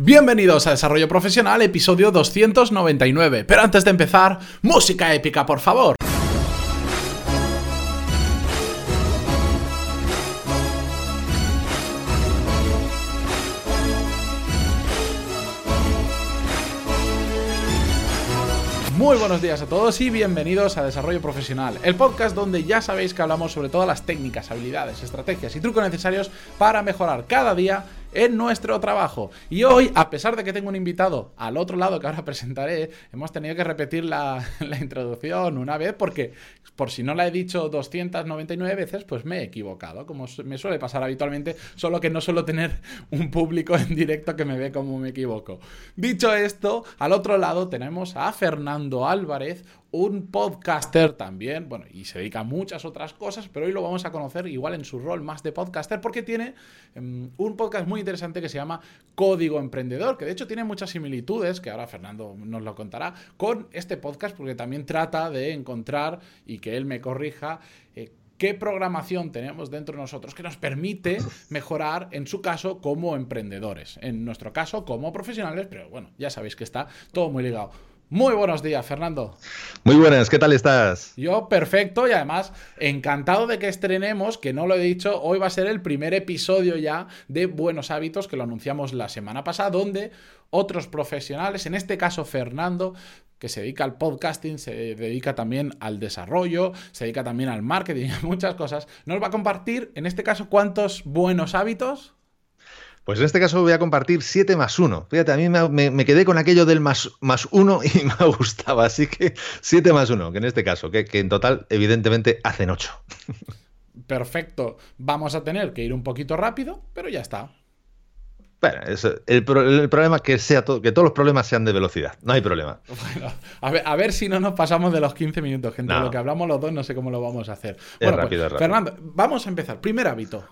Bienvenidos a Desarrollo Profesional, episodio 299. Pero antes de empezar, música épica, por favor. Muy buenos días a todos y bienvenidos a Desarrollo Profesional, el podcast donde ya sabéis que hablamos sobre todas las técnicas, habilidades, estrategias y trucos necesarios para mejorar cada día en nuestro trabajo. Y hoy, a pesar de que tengo un invitado al otro lado que ahora presentaré, hemos tenido que repetir la, introducción una vez porque, por si no la he dicho 299 veces, pues me he equivocado, como me suele pasar habitualmente, solo que no suelo tener un público en directo que me ve como me equivoco. Dicho esto, al otro lado tenemos a Fernando Álvarez, un podcaster también, bueno, y se dedica a muchas otras cosas, pero hoy lo vamos a conocer igual en su rol más de podcaster porque tiene em, un podcast muy interesante que se llama Código Emprendedor, que de hecho tiene muchas similitudes, que ahora Fernando nos lo contará, con este podcast porque también trata de encontrar y que él me corrija. Eh, qué programación tenemos dentro de nosotros que nos permite mejorar, en su caso, como emprendedores, en nuestro caso, como profesionales, pero bueno, ya sabéis que está todo muy ligado. Muy buenos días, Fernando. Muy buenas, ¿qué tal estás? Yo perfecto y además encantado de que estrenemos, que no lo he dicho, hoy va a ser el primer episodio ya de Buenos Hábitos que lo anunciamos la semana pasada, donde otros profesionales, en este caso Fernando, que se dedica al podcasting, se dedica también al desarrollo, se dedica también al marketing y muchas cosas, nos va a compartir, en este caso, cuántos buenos hábitos pues en este caso voy a compartir 7 más 1. Fíjate, a mí me, quedé con aquello del más, más 1 y me gustaba. Así que 7 más 1, que en este caso, que, en total evidentemente hacen 8. Perfecto. Vamos a tener que ir un poquito rápido, pero ya está. Bueno, el, problema es que, sea que todos los problemas sean de velocidad. No hay problema. Bueno, a ver, si no nos pasamos de los 15 minutos, gente. Lo que hablamos los dos, no sé cómo lo vamos a hacer. bueno, pues, Fernando, vamos a empezar. Primer hábito.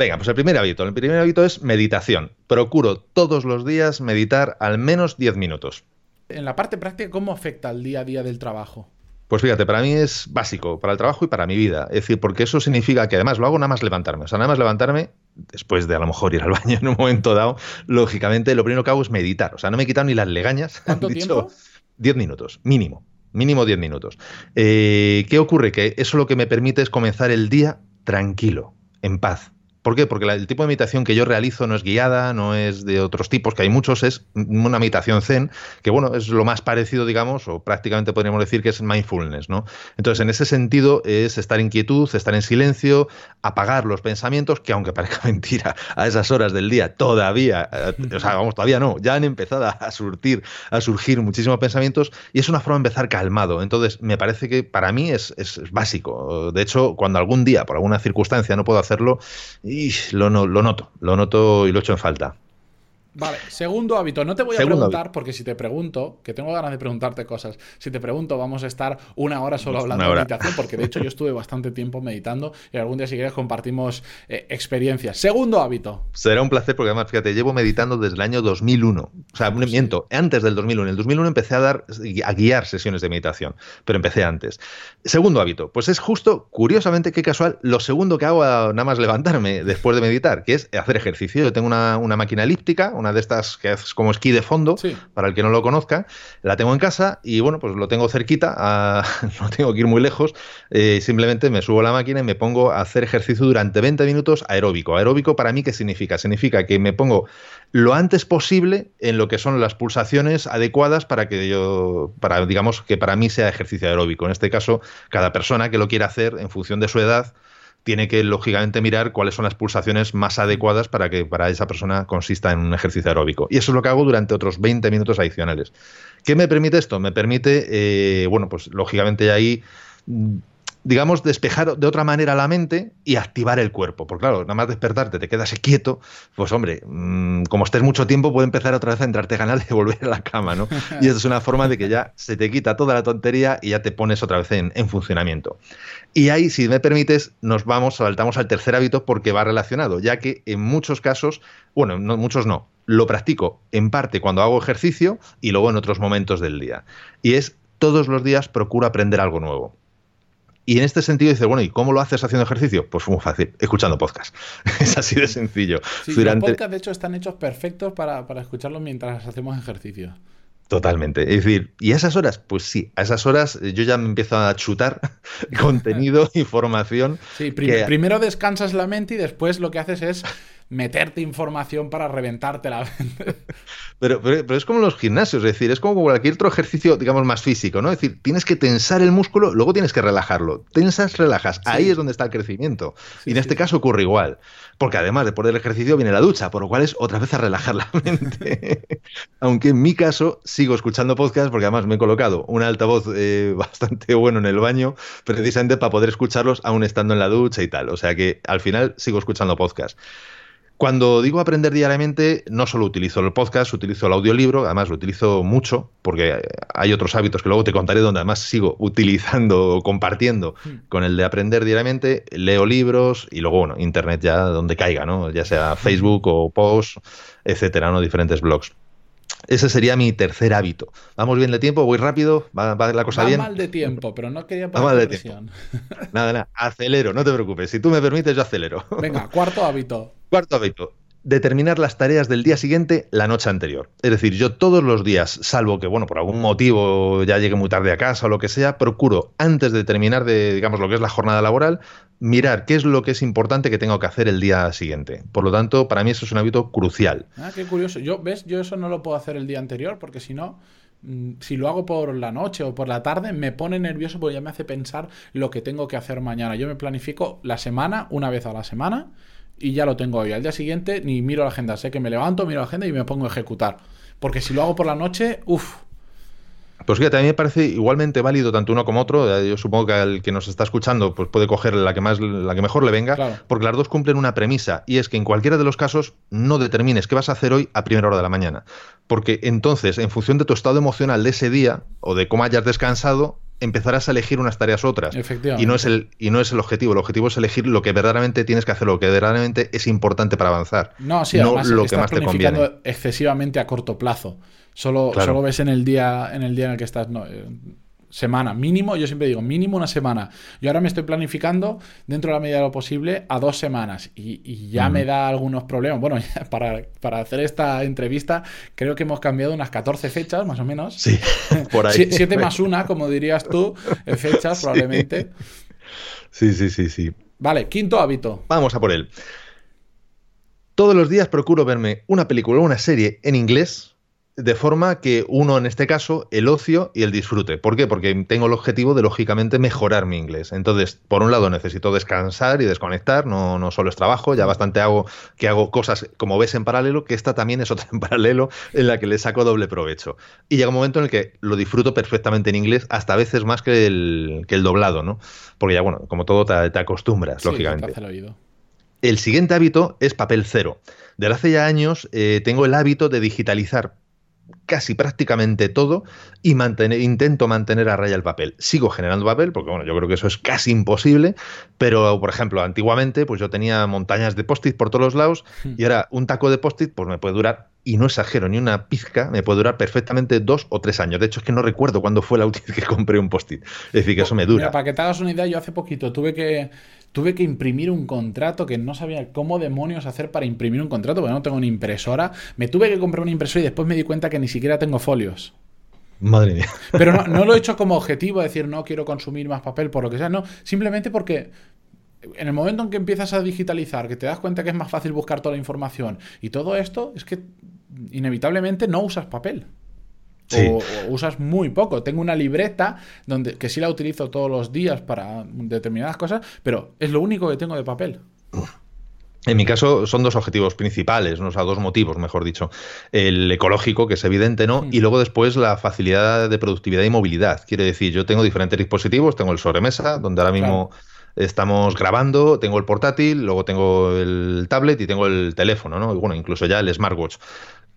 Venga, pues el primer hábito. El primer hábito es meditación. Procuro todos los días meditar al menos 10 minutos. En la parte práctica, ¿cómo afecta al día a día del trabajo? Pues fíjate, para mí es básico, para el trabajo y para mi vida. Es decir, porque eso significa que además lo hago nada más levantarme. O sea, nada más levantarme, después de a lo mejor ir al baño en un momento dado, lógicamente lo primero que hago es meditar. O sea, no me he quitado ni las legañas. ¿Cuánto tiempo? 10 minutos, mínimo. Mínimo 10 minutos. Eh, ¿Qué ocurre? Que eso lo que me permite es comenzar el día tranquilo, en paz. ¿Por qué? Porque el tipo de meditación que yo realizo no es guiada, no es de otros tipos, que hay muchos, es una meditación zen, que bueno, es lo más parecido, digamos, o prácticamente podríamos decir que es mindfulness, ¿no? Entonces, en ese sentido, es estar en quietud, estar en silencio, apagar los pensamientos, que aunque parezca mentira, a esas horas del día todavía, eh, o sea, vamos, todavía no, ya han empezado a surtir, a surgir muchísimos pensamientos, y es una forma de empezar calmado. Entonces, me parece que para mí es, es básico. De hecho, cuando algún día, por alguna circunstancia, no puedo hacerlo, y lo, lo noto, lo noto y lo echo en falta. Vale, segundo hábito. No te voy a preguntar, porque si te pregunto, que tengo ganas de preguntarte cosas, si te pregunto, vamos a estar una hora solo hablando de meditación, porque de hecho yo estuve bastante tiempo meditando y algún día si quieres compartimos eh, experiencias. Segundo hábito. Será un placer, porque además, fíjate, llevo meditando desde el año 2001. O sea, pues miento, antes del 2001. En el 2001 empecé a dar, a guiar sesiones de meditación, pero empecé antes. Segundo hábito, pues es justo, curiosamente, qué casual, lo segundo que hago a nada más levantarme después de meditar, que es hacer ejercicio. Yo tengo una, una máquina elíptica, una de estas que es como esquí de fondo, para el que no lo conozca. La tengo en casa y bueno, pues lo tengo cerquita, no tengo que ir muy lejos. Eh, simplemente me subo a la máquina y me pongo a hacer ejercicio durante 20 minutos aeróbico. Aeróbico para mí, ¿qué significa? Significa que me pongo lo antes posible en lo que son las pulsaciones adecuadas para que yo, para digamos que para mí sea ejercicio aeróbico. En este caso, cada persona que lo quiera hacer en función de su edad, tiene que lógicamente mirar cuáles son las pulsaciones más adecuadas para que para esa persona consista en un ejercicio aeróbico. Y eso es lo que hago durante otros 20 minutos adicionales. ¿Qué me permite esto? Me permite, eh, bueno, pues lógicamente ahí digamos, despejar de otra manera la mente y activar el cuerpo. Porque claro, nada más despertarte, te quedas quieto, pues hombre, mm, como estés mucho tiempo, puede empezar otra vez a entrarte ganas de volver a la cama, ¿no? Y eso es una forma de que ya se te quita toda la tontería y ya te pones otra vez en, funcionamiento. Y ahí, si me permites, nos vamos, saltamos al tercer hábito porque va relacionado, ya que en muchos casos, bueno, no, muchos no, lo practico en parte cuando hago ejercicio y luego en otros momentos del día. Y es todos los días procuro aprender algo nuevo Y en este sentido dice, bueno, ¿y cómo lo haces haciendo ejercicio? Pues muy fácil, escuchando podcast. es así de sencillo. Sí, Los podcasts, de hecho, están hechos perfectos para, para escucharlos mientras hacemos ejercicio. Totalmente. Es decir, ¿y a esas horas? Pues sí, a esas horas yo ya me empiezo a chutar contenido, información. Sí, primero descansas la mente y después lo que haces es meterte información para reventarte la mente. Pero, pero, es como los gimnasios, es decir, es como cualquier otro ejercicio, digamos, más físico, ¿no? Es decir, tienes que tensar el músculo, luego tienes que relajarlo. Tensas, relajas. Ahí es donde está el crecimiento. y en este caso ocurre igual. Porque además después del ejercicio viene la ducha, por lo cual es otra vez a relajar la mente. Aunque en mi caso sigo escuchando podcast porque además me he colocado un altavoz eh, bastante bueno en el baño, precisamente para poder escucharlos aún estando en la ducha y tal. O sea que al final sigo escuchando podcast. Cuando digo aprender diariamente, no solo utilizo el podcast, utilizo el audiolibro, además lo utilizo mucho, porque hay otros hábitos que luego te contaré donde además sigo utilizando o compartiendo hmm. con el de aprender diariamente, leo libros y luego, bueno, internet ya donde caiga, ¿no? Ya sea hmm. Facebook o post, etcétera, ¿no? Diferentes blogs. Ese sería mi tercer hábito. ¿Vamos bien de tiempo? ¿Voy rápido? ¿Va, la cosa bien? mal de tiempo, pero no quería poner mal de tiempo. Nada, nada. Acelero, no te preocupes. Si tú me permites, yo acelero. Venga, cuarto hábito. Cuarto hábito determinar las tareas del día siguiente la noche anterior. Es decir, yo todos los días, salvo que, bueno, por algún motivo ya llegue muy tarde a casa o lo que sea, procuro, antes de terminar de, digamos, lo que es la jornada laboral, mirar qué es lo que es importante que tengo que hacer el día siguiente. Por lo tanto, para mí eso es un hábito crucial. Ah, qué curioso. Yo, ¿ves? Yo eso no lo puedo hacer el día anterior porque si no mm, si lo hago por la noche o por la tarde, me pone nervioso porque ya me hace pensar lo que tengo que hacer mañana. Yo me planifico la semana, una vez a la semana, y ya lo tengo hoy. Al día siguiente ni miro la agenda, sé que me levanto, miro la agenda y me pongo a ejecutar. Porque si lo hago por la noche, uff. Pues fíjate, a mí me parece igualmente válido tanto uno como otro. Yo supongo que al que nos está escuchando pues puede coger la que más la que mejor le venga, porque las dos cumplen una premisa y es que en cualquiera de los casos no determines qué vas a hacer hoy a primera hora de la mañana, porque entonces en función de tu estado emocional de ese día o de cómo hayas descansado, empezarás a elegir unas tareas otras. Y no, es el, y no es el objetivo. El objetivo es elegir lo que verdaderamente tienes que hacer, lo que verdaderamente es importante para avanzar. No, sí, no lo que más te conviene. excesivamente a corto plazo. Solo, solo ves en el día en el día en el que estás. No, semana, mínimo, yo siempre digo, mínimo una semana. Yo ahora me estoy planificando, dentro de la medida de lo posible, a dos semanas y, ya me da algunos problemas. Bueno, para, para, hacer esta entrevista, creo que hemos cambiado unas 14 fechas, más o menos. Sí, por ahí. Siete más una, como dirías tú, fechas probablemente. Sí, sí, sí, sí. Vale, quinto hábito. Vamos a por él. Todos los días procuro verme una película o una serie en inglés de forma que uno, en este caso, el ocio y el disfrute. ¿Por qué? Porque tengo el objetivo de, lógicamente, mejorar mi inglés. Entonces, por un lado, necesito descansar y desconectar, no, no solo es trabajo, ya bastante hago que hago cosas, como ves, en paralelo, que esta también es otra en paralelo en la que le saco doble provecho. Y llega un momento en el que lo disfruto perfectamente en inglés, hasta a veces más que el, que el doblado, ¿no? Porque ya, bueno, como todo, te, acostumbras, lógicamente. el, el siguiente hábito es papel cero. Desde hace ya años eh, tengo el hábito de digitalizar casi prácticamente todo y intento mantener a raya el papel. Sigo generando papel, porque bueno, yo creo que eso es casi imposible, pero por ejemplo, antiguamente pues yo tenía montañas de post-it por todos los lados hmm. y ahora un taco de post-it pues me puede durar, y no exagero, ni una pizca, me puede durar perfectamente dos o tres años. De hecho, es que no recuerdo cuándo fue la última vez que compré un post-it. Es decir, que eso me dura. para que te hagas una idea, yo hace poquito tuve que tuve que imprimir un contrato que no sabía cómo demonios hacer para imprimir un contrato, porque no tengo ni impresora. Me tuve que comprar una impresora y después me di cuenta que ni siquiera tengo folios. Madre mía. Pero no, lo he hecho como objetivo, decir, no quiero consumir más papel por lo que sea, no. Simplemente porque en el momento en que empiezas a digitalizar, que te das cuenta que es más fácil buscar toda la información y todo esto, es que inevitablemente no usas papel. O, usas muy poco. Tengo una libreta donde que sí la utilizo todos los días para determinadas cosas, pero es lo único que tengo de papel. En mi caso son dos objetivos principales, ¿no? o sea, dos motivos, mejor dicho. El ecológico, que es evidente, ¿no? Y luego después la facilidad de productividad y movilidad. Quiere decir, yo tengo diferentes dispositivos, tengo el sobremesa, donde ahora mismo estamos grabando, tengo el portátil, luego tengo el tablet y tengo el teléfono, ¿no? Y bueno, incluso ya el smartwatch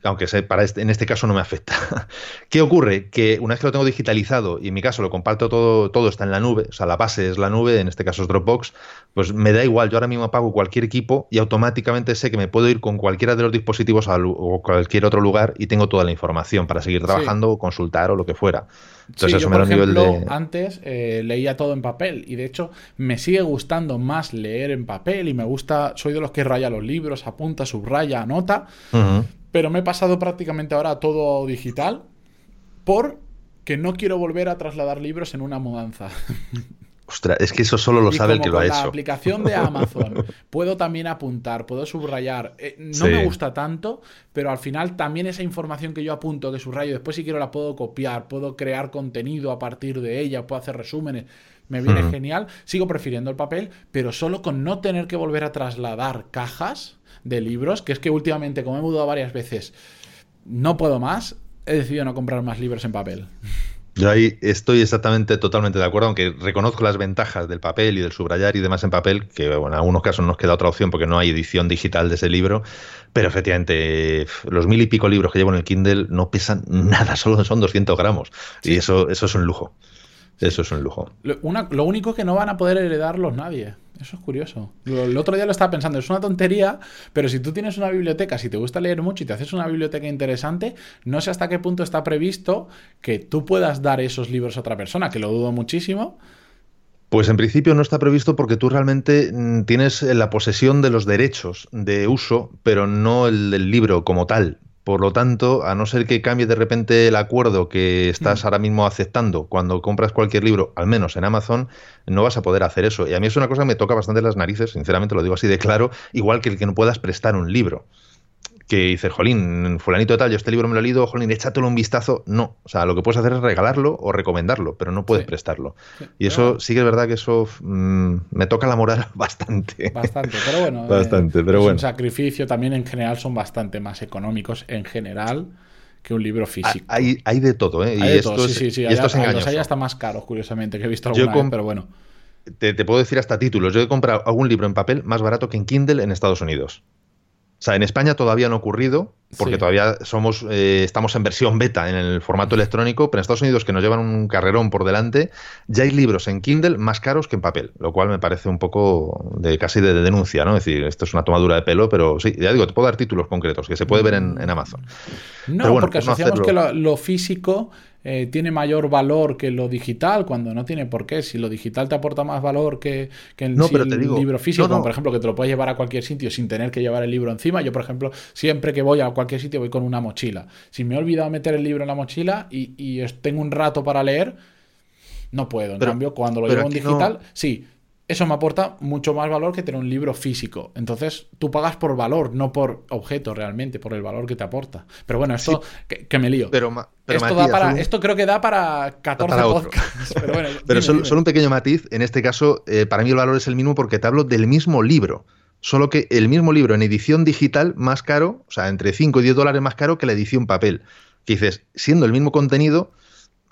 aunque para este, en este caso no me afecta. ¿Qué ocurre? Que una vez que lo tengo digitalizado y en mi caso lo comparto todo, todo está en la nube, o sea, la base es la nube, en este caso es Dropbox, pues me da igual, yo ahora mismo apago cualquier equipo y automáticamente sé que me puedo ir con cualquiera de los dispositivos a, o cualquier otro lugar y tengo toda la información para seguir trabajando o consultar o lo que fuera. Entonces, eso me da un nivel de... antes eh, leía todo en papel y de hecho me sigue gustando más leer en papel y me gusta, soy de los que raya los libros, apunta, subraya, anota pero me he pasado prácticamente ahora a todo digital porque no quiero volver a trasladar libros en una mudanza. Ostras, es que eso solo lo sabe el que lo ha hecho. La aplicación de Amazon puedo también apuntar, puedo subrayar. Eh, no me gusta tanto, pero al final también esa información que yo apunto, que subrayo, después si quiero la puedo copiar, puedo crear contenido a partir de ella, puedo hacer resúmenes. Me viene genial. Sigo prefiriendo el papel, pero solo con no tener que volver a trasladar cajas de libros, que es que últimamente, como he mudado varias veces, no puedo más, he decidido no comprar más libros en papel. Yo ahí estoy exactamente totalmente de acuerdo, aunque reconozco las ventajas del papel y del subrayar y demás en papel, que bueno, en algunos casos nos queda otra opción porque no hay edición digital de ese libro, pero efectivamente los mil y pico libros que llevo en el Kindle no pesan nada, solo son 200 gramos y eso, eso es un lujo. Eso es un lujo. Lo, lo único es que no van a poder heredarlos nadie. Eso es curioso. El otro día lo estaba pensando, es una tontería, pero si tú tienes una biblioteca, si te gusta leer mucho y te haces una biblioteca interesante, no sé hasta qué punto está previsto que tú puedas dar esos libros a otra persona, que lo dudo muchísimo. Pues en principio no está previsto porque tú realmente mm, tienes la posesión de los derechos de uso, pero no el del libro como tal. Por lo tanto, a no ser que cambie de repente el acuerdo que estás mm. ahora mismo aceptando cuando compras cualquier libro, al menos en Amazon, no vas a poder hacer eso. Y a mí es una cosa que me toca bastante las narices, sinceramente lo digo así de claro, igual que el que no puedas prestar un libro que dices, jolín, fulanito de tal, yo este libro me lo he leído, jolín, échatelo un vistazo. No, o sea, lo que puedes hacer es regalarlo o recomendarlo, pero no puedes prestarlo. y eso sí que es verdad que eso mm, me toca la moral bastante. Bastante, pero bueno. bastante, eh, pero es bueno. Un sacrificio también en general son bastante más económicos en general que un libro físico. Hay, hay de todo, ¿eh? y esto sí, sí, sí. Y estos hay, hasta más caros, curiosamente, que he visto alguna vez, pero bueno. Te, te, puedo decir hasta títulos. Yo he comprado algún libro en papel más barato que en Kindle en Estados Unidos. O sea, en España todavía no ha ocurrido, porque todavía somos, eh, estamos en versión beta en el formato electrónico, pero en Estados Unidos, que nos llevan un carrerón por delante, ya hay libros en Kindle más caros que en papel, lo cual me parece un poco de casi de, denuncia, ¿no? Es decir, esto es una tomadura de pelo, pero sí, ya digo, te puedo dar títulos concretos que se puede ver en, Amazon. No, porque asociamos que lo físico eh, tiene mayor valor que lo digital, cuando no tiene por qué. Si lo digital te aporta más valor que, el, libro físico, como por ejemplo que te lo puedes llevar a cualquier sitio sin tener que llevar el libro encima. Yo, por ejemplo, siempre que voy a cualquier sitio voy con una mochila. Si me he olvidado meter el libro en la mochila y, y tengo un rato para leer, no puedo. En cambio, cuando lo llevo en digital, sí eso me aporta mucho más valor que tener un libro físico. Entonces, tú pagas por valor, no por objeto realmente, por el valor que te aporta. Pero bueno, esto, que, me lío. Pero, esto, para, esto creo que da para 14 podcasts. Pero, bueno, pero solo, un pequeño matiz. En este caso, eh, para mí el valor es el mismo porque te hablo del mismo libro. Solo que el mismo libro en edición digital más caro, o sea, entre 5 y 10 dólares más caro que la edición papel. Que dices, siendo el mismo contenido,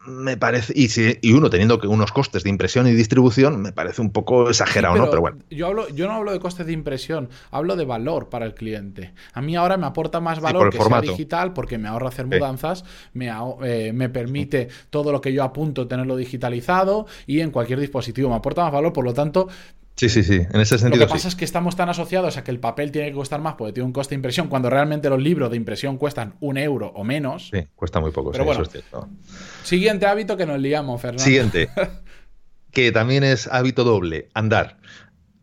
me parece, y, si, y uno teniendo que unos costes de impresión y distribución, me parece un poco exagerado, ¿no? Pero bueno. Yo, hablo, yo no hablo de costes de impresión, hablo de valor para el cliente. A mí ahora me aporta más valor que sea digital porque me ahorra hacer mudanzas, me, eh, me permite todo lo que yo apunto tenerlo digitalizado y en cualquier dispositivo. Me aporta más valor, por lo tanto, Sí, sí, sí, en ese sentido. Lo que pasa es que estamos tan asociados a que el papel tiene que costar más porque tiene un coste de impresión, cuando realmente los libros de impresión cuestan un euro o menos. Sí, cuesta muy poco, Pero bueno, eso es cierto. Siguiente hábito que nos liamos, Fernando. Siguiente, que también es hábito doble, andar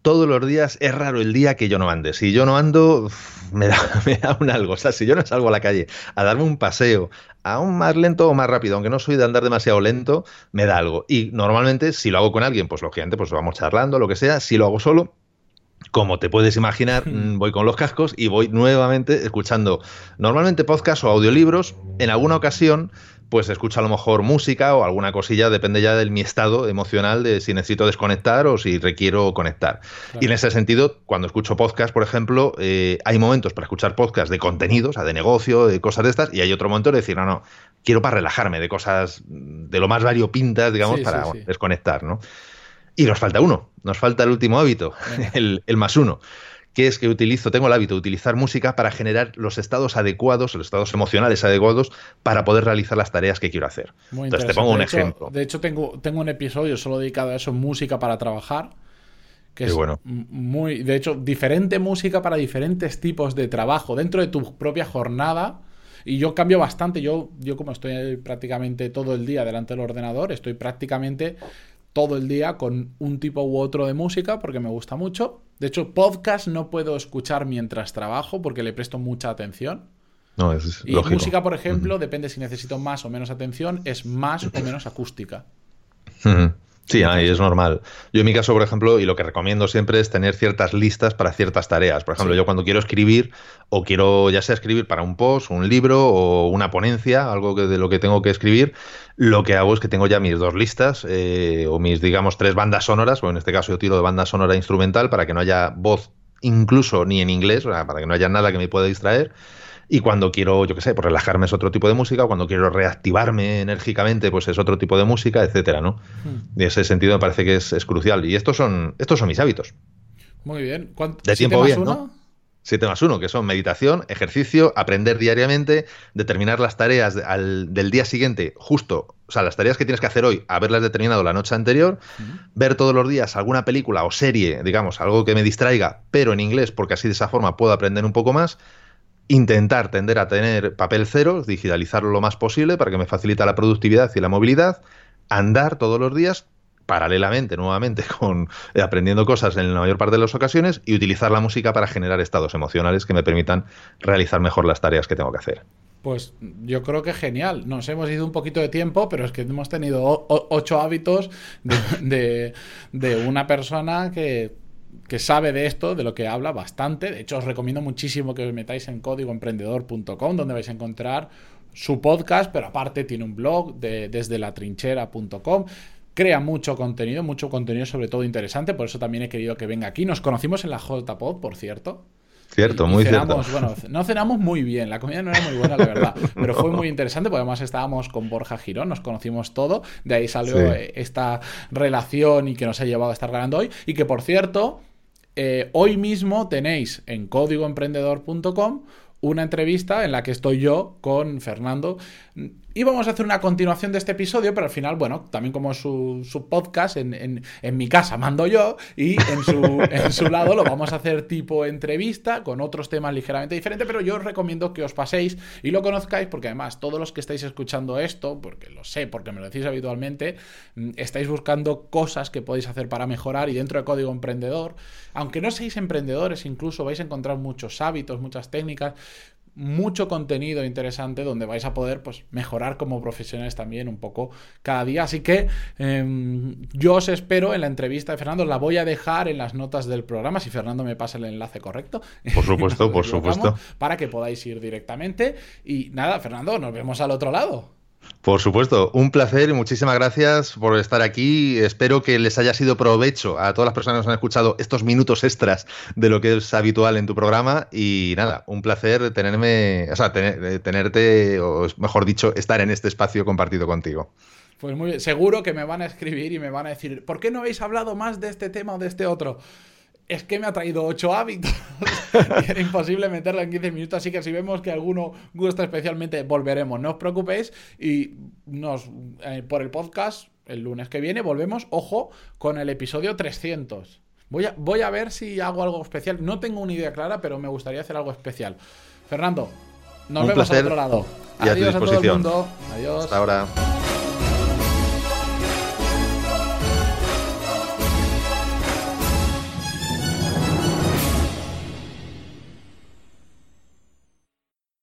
todos los días es raro el día que yo no ande. Si yo no ando, me da, me da un algo. O sea, si yo no salgo a la calle a darme un paseo, aún más lento o más rápido, aunque no soy de andar demasiado lento, me da algo. Y normalmente, si lo hago con alguien, pues lógicamente, pues vamos charlando, lo que sea. Si lo hago solo, como te puedes imaginar, mm, voy con los cascos y voy nuevamente escuchando normalmente podcast o audiolibros. En alguna ocasión pues escucho a lo mejor música o alguna cosilla, depende ya de mi estado emocional, de si necesito desconectar o si requiero conectar. Y en ese sentido, cuando escucho podcast, por ejemplo, eh, hay momentos para escuchar podcast de contenido, o sea, de negocio, de cosas de estas, y hay otro momento de decir, no, no, quiero para relajarme, de cosas de lo más variopintas, digamos, para desconectar, ¿no? Y nos falta uno, nos falta el último hábito, el, el más uno que es que utilizo, tengo el hábito de utilizar música para generar los estados adecuados, los estados emocionales adecuados para poder realizar las tareas que quiero hacer. Entonces te pongo un ejemplo. De hecho, tengo, tengo un episodio solo dedicado a eso, música para trabajar. Que es bueno. muy, de hecho, diferente música para diferentes tipos de trabajo dentro de tu propia jornada. Y yo cambio bastante. Yo, yo como estoy prácticamente todo el día delante del ordenador, estoy prácticamente todo el día con un tipo u otro de música porque me gusta mucho. De hecho, podcast no puedo escuchar mientras trabajo porque le presto mucha atención. No, es y música, por ejemplo, depende si necesito más o menos atención, es más o menos acústica. Sí, ahí es normal. Yo en mi caso, por ejemplo, y lo que recomiendo siempre es tener ciertas listas para ciertas tareas. Por ejemplo, yo cuando quiero escribir o quiero ya sea escribir para un post, un libro o una ponencia, algo de lo que tengo que escribir, lo que hago es que tengo ya mis dos listas eh, o mis, digamos, tres bandas sonoras, o en este caso yo tiro de banda sonora instrumental para que no haya voz incluso ni en inglés, para que no haya nada que me pueda distraer. Y cuando quiero, yo qué sé, pues relajarme es otro tipo de música, cuando quiero reactivarme enérgicamente, pues es otro tipo de música, etcétera, ¿no? Hmm. Y ese sentido me parece que es, crucial. Y estos son, estos son mis hábitos. Muy bien. De tiempo bien, ¿no? 7 más 1, que son meditación, ejercicio, aprender diariamente, determinar las tareas del día siguiente, justo, o sea, las tareas que tienes que hacer hoy, haberlas determinado la noche anterior, ver todos los días alguna película o serie, digamos, algo que me distraiga, pero en inglés, porque así de esa forma puedo aprender un poco más, intentar tender a tener papel cero, digitalizarlo lo más posible para que me facilite la productividad y la movilidad, andar todos los días paralelamente, nuevamente, con eh, aprendiendo cosas en la mayor parte de las ocasiones y utilizar la música para generar estados emocionales que me permitan realizar mejor las tareas que tengo que hacer. Pues yo creo que genial. Nos hemos ido un poquito de tiempo, pero es que hemos tenido ocho hábitos de una persona que que sabe de esto, de lo que habla bastante. De hecho, os recomiendo muchísimo que os metáis en códigoemprendedor.com, donde vais a encontrar su podcast, pero aparte tiene un blog de, desde latrinchera.com. Crea mucho contenido, mucho contenido sobre todo interesante, por eso también he querido que venga aquí. Nos conocimos en la JPod, por cierto. Cierto, muy cenamos, cierto. Bueno, no cenamos muy bien, la comida no era muy buena, la verdad, pero fue muy interesante porque además estábamos con Borja Girón, nos conocimos todo, de ahí salió eh, esta relación y que nos ha llevado a estar ganando hoy. Y que por cierto, eh, hoy mismo tenéis en códigoemprendedor.com una entrevista en la que estoy yo con Fernando. Y vamos a hacer una continuación de este episodio, pero al final, bueno, también como su, su podcast, en, mi casa mando yo y en su, en su lado lo vamos a hacer tipo entrevista con otros temas ligeramente diferentes, pero yo os recomiendo que os paséis y lo conozcáis porque además todos los que estáis escuchando esto, porque lo sé, porque me lo decís habitualmente, mm, estáis buscando cosas que podéis hacer para mejorar y dentro de Código Emprendedor, aunque no seáis emprendedores, incluso vais a encontrar muchos hábitos, muchas técnicas, mucho contenido interesante donde vais a poder pues, mejorar como profesionales también un poco cada día. Así que em, yo os espero en la entrevista de Fernando. La voy a dejar en las notas del programa, si Fernando me pasa el enlace correcto. Por supuesto, por supuesto. Para que podáis ir directamente. Y nada, Fernando, nos vemos al otro lado. Por supuesto, un placer y muchísimas gracias por estar aquí. Espero que les haya sido provecho a todas las personas que nos han escuchado estos minutos extras de lo que es habitual en tu programa. Y nada, un placer tenerme, o sea, eh, tenerte, o mejor dicho, estar en este espacio compartido contigo. Pues muy bien. Seguro que me van a escribir y me van a decir, ¿por qué no habéis hablado más de este tema o de este otro? Es que me ha traído ocho hábitos. era imposible meterlo en 15 minutos, así que si vemos que alguno gusta especialmente, volveremos. No os preocupéis y nos eh, por el podcast el lunes que viene volvemos, ojo, con el episodio 300. Voy a, voy a ver si hago algo especial. No tengo una idea clara, pero me gustaría hacer algo especial. Fernando, nos vemos al otro lado. Adiós a, todo el mundo. Adiós. Hasta ahora.